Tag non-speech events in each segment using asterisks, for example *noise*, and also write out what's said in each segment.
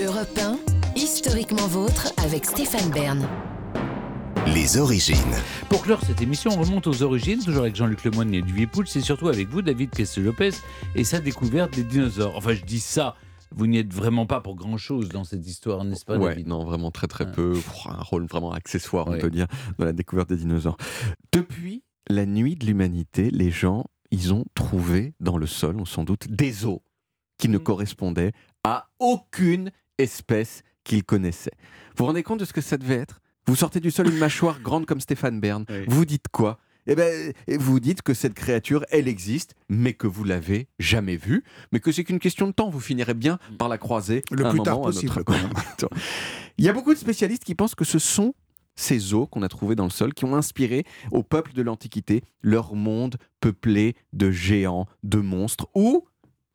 Europe 1, historiquement vôtre avec Stéphane Bern. Les origines. Pour clore cette émission, on remonte aux origines, toujours avec Jean-Luc Lemoyne et Olivier Pouls, c'est surtout avec vous, David Castel-Lopez, et sa découverte des dinosaures. Enfin, je dis ça, vous n'y êtes vraiment pas pour grand-chose dans cette histoire, n'est-ce pas, Ouais, non, vraiment très très Ouais. peu. Pff, Un rôle vraiment accessoire, on Ouais. peut dire, dans la découverte des dinosaures. Depuis la nuit de l'humanité, les gens, ils ont trouvé dans le sol, on sans doute, des os qui ne Mhm. correspondaient à aucune espèce qu'ils connaissaient. Vous vous rendez compte de ce que ça devait être? Vous sortez du sol une mâchoire *laughs* grande comme Stéphane Bern. Oui. Vous dites quoi? Eh ben, vous dites que cette créature, elle existe, mais que vous l'avez jamais vue, mais que c'est qu'une question de temps. Vous finirez bien par la croiser Le à un plus tard moment possible. *laughs* Il y a beaucoup de spécialistes qui pensent que ce sont ces os qu'on a trouvés dans le sol qui ont inspiré au peuple de l'Antiquité leur monde peuplé de géants, de monstres ou,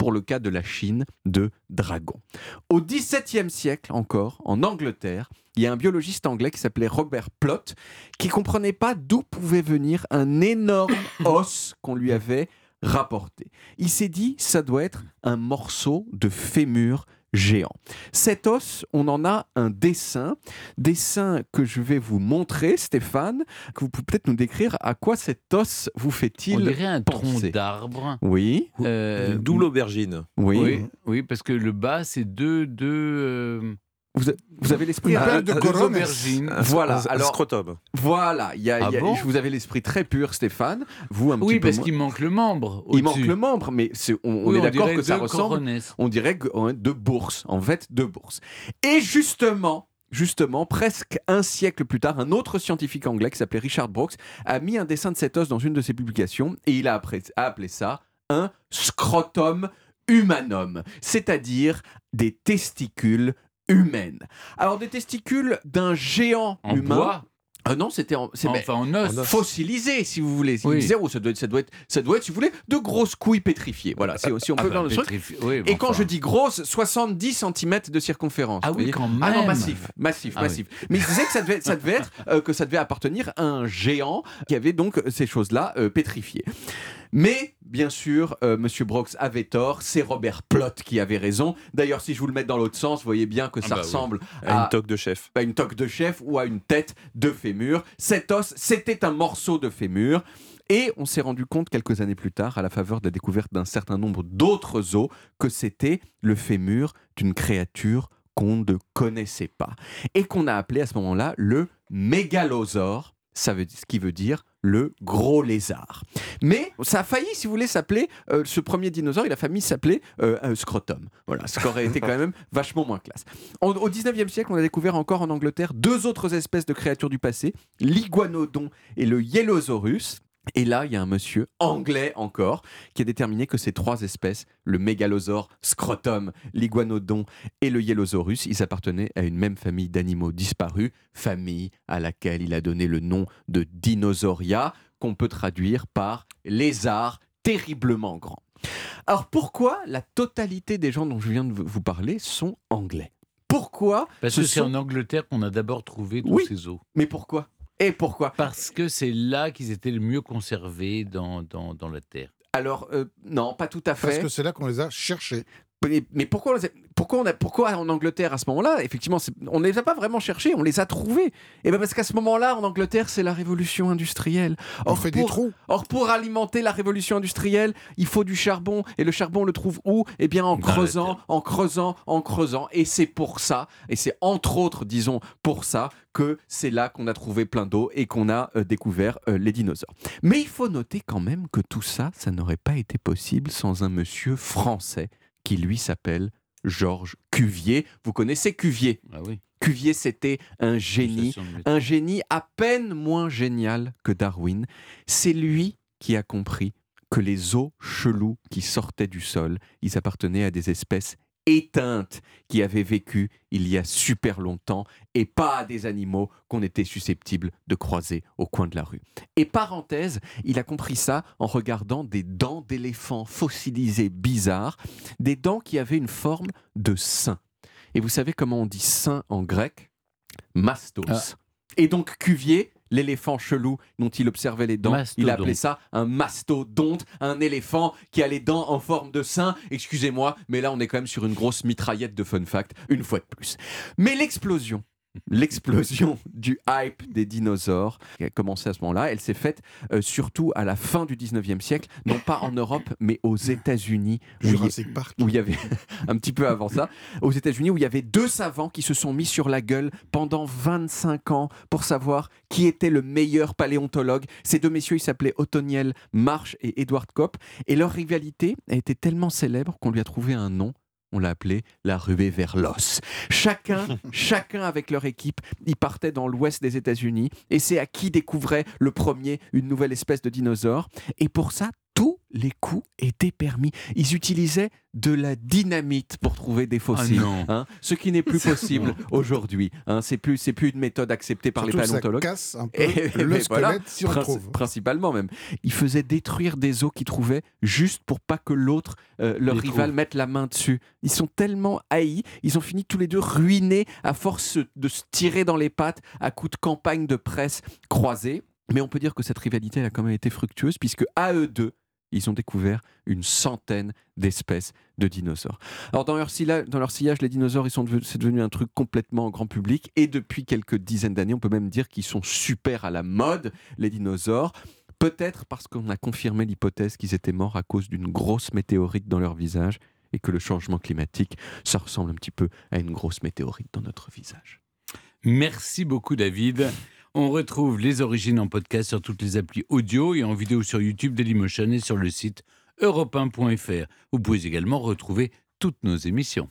pour le cas de la Chine, de dragons. Au XVIIe siècle encore, en Angleterre, il y a un biologiste anglais qui s'appelait Robert Plot qui comprenait pas d'où pouvait venir un énorme *coughs* os qu'on lui avait rapporté. Il s'est dit ça doit être un morceau de fémur géant. Cet os, on en a un dessin, dessin que je vais vous montrer, Stéphane, que vous pouvez peut-être nous décrire à quoi cet os vous On fait-il dirait un tronc penser? d'arbre. Oui, Euh, Une double aubergine. oui. oui, oui, parce que le bas, c'est deux, deux, euh, Vous, avez l'esprit de corones. aubergines. Voilà, alors- scrotum. Voilà, il y a- Ah y a- bon? vous avez l'esprit très pur, Stéphane. Vous un Oui, petit peu parce qu'il manque le membre. Il manque le membre, mais on, on Oui, est d'accord que ça ressemble. On dirait de bourse, en fait, de bourse. Et justement, justement, presque un siècle plus tard, un autre scientifique anglais qui s'appelait Richard Brooks a mis un dessin de cet os dans une de ses publications et il a appelé ça un scrotum humanum, c'est-à-dire des testicules humaines. Alors des testicules d'un géant En humain. bois Ah non, c'était en, c'est- mais- Enfin, en os. Fossilisé, si vous voulez. Oui. Oh, ça, doit être, ça, doit être, ça doit être, si vous voulez, de grosses couilles pétrifiées. Voilà, si, si on Ah peut bah, dans le truc. pétrifié. Oui, Et quand enfin. je dis grosse, 70 cm de circonférence. Ah oui, quand Ah non, même. massif, massif, Ah massif. Mais il disait que ça devait, ça devait être, euh, que ça devait appartenir à un géant qui avait donc ces choses-là euh, pétrifiées. Mais, bien sûr, euh, Monsieur Brox avait tort, c'est Robert Plot qui avait raison. D'ailleurs, si je vous le mets dans l'autre sens, vous voyez bien que Ah ça bah oui. ressemble À à une toque de chef. à une toque de chef ou à une tête de fémur. Cet os, c'était un morceau de fémur. Et on s'est rendu compte quelques années plus tard, à la faveur de la découverte d'un certain nombre d'autres os, que c'était le fémur d'une créature qu'on ne connaissait pas. Et qu'on a appelé à ce moment-là le mégalosaure, ça veut, ce qui veut dire le gros lézard. Mais ça a failli, si vous voulez, s'appeler, euh, ce premier dinosaure, il a failli s'appeler euh, scrotum. Voilà, ce qui aurait été quand même *laughs* vachement moins classe. Au 19e siècle, on a découvert encore en Angleterre deux autres espèces de créatures du passé, l'iguanodon et le Yellosaurus. Et là, il y a un monsieur anglais encore qui a déterminé que ces trois espèces, le mégalosaure, scrotum, l'iguanodon et le Yellosaurus, ils appartenaient à une même famille d'animaux disparus, famille à laquelle il a donné le nom de Dinosauria, qu'on peut traduire par lézard terriblement grand. Alors pourquoi la totalité des gens dont je viens de vous parler sont anglais? Pourquoi Parce ce que c'est sont- en Angleterre qu'on a d'abord trouvé tous Oui. ces os. Mais pourquoi? Et pourquoi? Parce que c'est là qu'ils étaient le mieux conservés dans, dans, dans la terre. Alors, euh, non, pas tout à Parce fait. que c'est là qu'on les a cherchés. Mais, mais pourquoi, on pourquoi, on a, pourquoi en Angleterre à ce moment-là Effectivement, on ne les a pas vraiment cherchés, on les a trouvés. Et bien parce qu'à ce moment-là, en Angleterre, c'est la révolution industrielle. On Or, fait des pour, trous. or, pour alimenter la révolution industrielle, il faut du charbon. Et le charbon, on le trouve où? Eh bien, en creusant, en creusant, en creusant. Et c'est pour ça, et c'est entre autres, disons, pour ça, que c'est là qu'on a trouvé plein d'eau et qu'on a euh, découvert euh, les dinosaures. Mais il faut noter quand même que tout ça, ça n'aurait pas été possible sans un monsieur français qui, lui, s'appelle Georges Cuvier. Vous connaissez Cuvier? Ah oui. Cuvier, c'était un génie un génie à peine moins génial que Darwin. C'est lui qui a compris que les os chelous qui sortaient du sol, ils appartenaient à des espèces éteintes qui avaient vécu il y a super longtemps et pas à des animaux qu'on était susceptible de croiser au coin de la rue. Et parenthèse, il a compris ça en regardant des dents d'éléphant fossilisées bizarres, des dents qui avaient une forme de sein. Et vous savez comment on dit sein en grec? Mastos. Ah. Et donc Cuvier l'éléphant chelou dont il observait les dents. Il appelait ça un mastodonte, un éléphant qui a les dents en forme de sein. Excusez-moi, mais là on est quand même sur une grosse mitraillette de fun fact, une fois de plus. Mais l'explosion L'explosion du hype des dinosaures qui a commencé à ce moment-là, elle s'est faite euh, surtout à la fin du 19e siècle, non pas en Europe, mais aux États-Unis, y- Jurassic Park. où il y avait *laughs* un petit peu avant ça, aux États-Unis, où il y avait deux savants qui se sont mis sur la gueule pendant 25 ans pour savoir qui était le meilleur paléontologue. Ces deux messieurs, ils s'appelaient Othoniel Marsh et Edward Kopp, et leur rivalité a été tellement célèbre qu'on lui a trouvé un nom. On l'a appelé la ruée vers l'os. Chacun, *laughs* chacun avec leur équipe, ils partaient dans l'ouest des États-Unis et c'est à qui découvrait le premier une nouvelle espèce de dinosaure. Et pour ça, les coups étaient permis. Ils utilisaient de la dynamite pour trouver des fossiles. Ah non. hein, ce qui n'est plus possible aujourd'hui. hein. c'est plus, c'est plus une méthode acceptée par Surtout les que ça paléontologues. casse un peu Et- le *laughs* squelette voilà, si on trouve. Principalement même. Ils faisaient détruire des os qu'ils trouvaient juste pour pas que l'autre, euh, leur Les rival, trouve. mette la main dessus. Ils sont tellement haïs, ils ont fini tous les deux ruinés à force de se tirer dans les pattes à coups de campagne de presse croisée. Mais on peut dire que cette rivalité elle a quand même été fructueuse puisque à eux deux, ils ont découvert une centaine d'espèces de dinosaures. Alors dans leur, silla- dans leur sillage, les dinosaures, ils sont devenus- c'est devenu un truc complètement grand public et depuis quelques dizaines d'années, on peut même dire qu'ils sont super à la mode, les dinosaures. Peut-être parce qu'on a confirmé l'hypothèse qu'ils étaient morts à cause d'une grosse météorite dans leur visage et que le changement climatique, ça ressemble un petit peu à une grosse météorite dans notre visage. Merci beaucoup, David. On retrouve les origines en podcast sur toutes les applis audio et en vidéo sur YouTube Dailymotion et sur le site europe1.fr. Vous pouvez également retrouver toutes nos émissions.